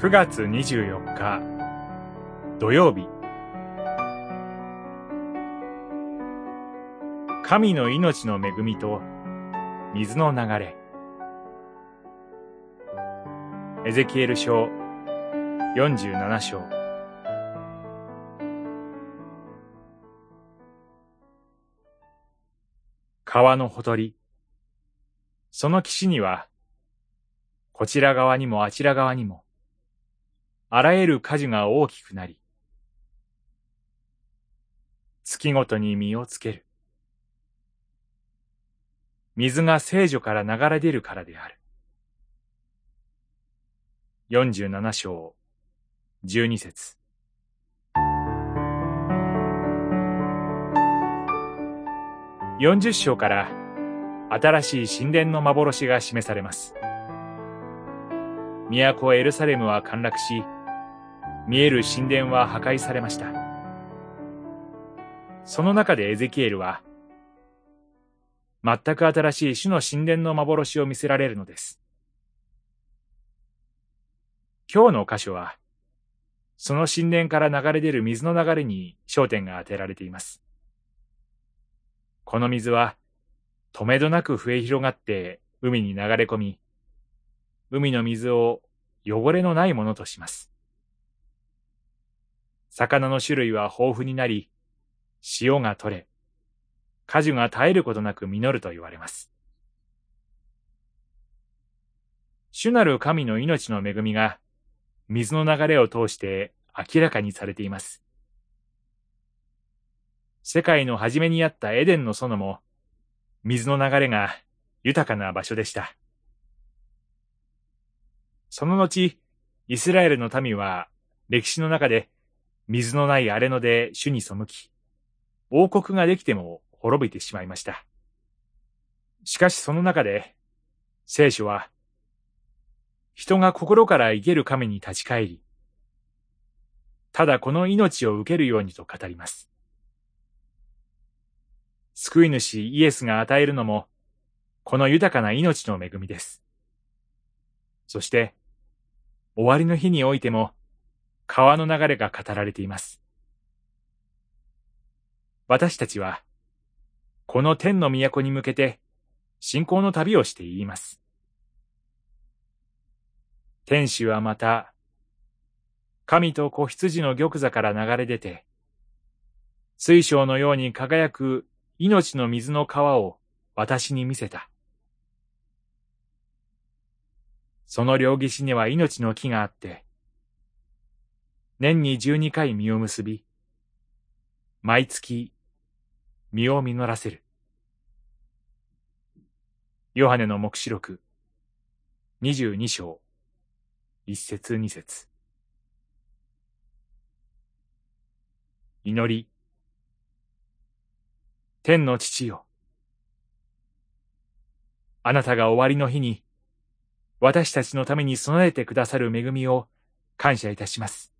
9月24日土曜日。神の命の恵みと水の流れ。エゼキエル書47章。川のほとり。その岸にはこちら側にもあちら側にもあらゆる果樹が大きくなり、月ごとに実をつける。水が聖女から流れ出るからである。47章、12節40章から新しい神殿の幻が示されます。都エルサレムは陥落し、見える神殿は破壊されました。その中でエゼキエルは、全く新しい主の神殿の幻を見せられるのです。今日の箇所は、その神殿から流れ出る水の流れに焦点が当てられています。この水は、止めどなく増え広がって海に流れ込み、海の水を汚れのないものとします。魚の種類は豊富になり、塩が取れ、果樹が絶えることなく実ると言われます。主なる神の命の恵みが、水の流れを通して明らかにされています。世界の初めにあったエデンの園も、水の流れが豊かな場所でした。その後、イスラエルの民は歴史の中で水のない荒れ野で主に背き、王国ができても滅びてしまいました。しかしその中で、聖書は、人が心から生ける神に立ち返り、ただこの命を受けるようにと語ります。救い主イエスが与えるのも、この豊かな命の恵みです。そして、終わりの日においても、川の流れが語られています。私たちは、この天の都に向けて、信仰の旅をして言います。天使はまた、神と子羊の玉座から流れ出て、水晶のように輝く命の水の川を私に見せた。その両岸には命の木があって、年に十二回実を結び、毎月実を実らせる。ヨハネの目視録、二十二章、一節二節。祈り。天の父よ。あなたが終わりの日に、私たちのために備えてくださる恵みを感謝いたします。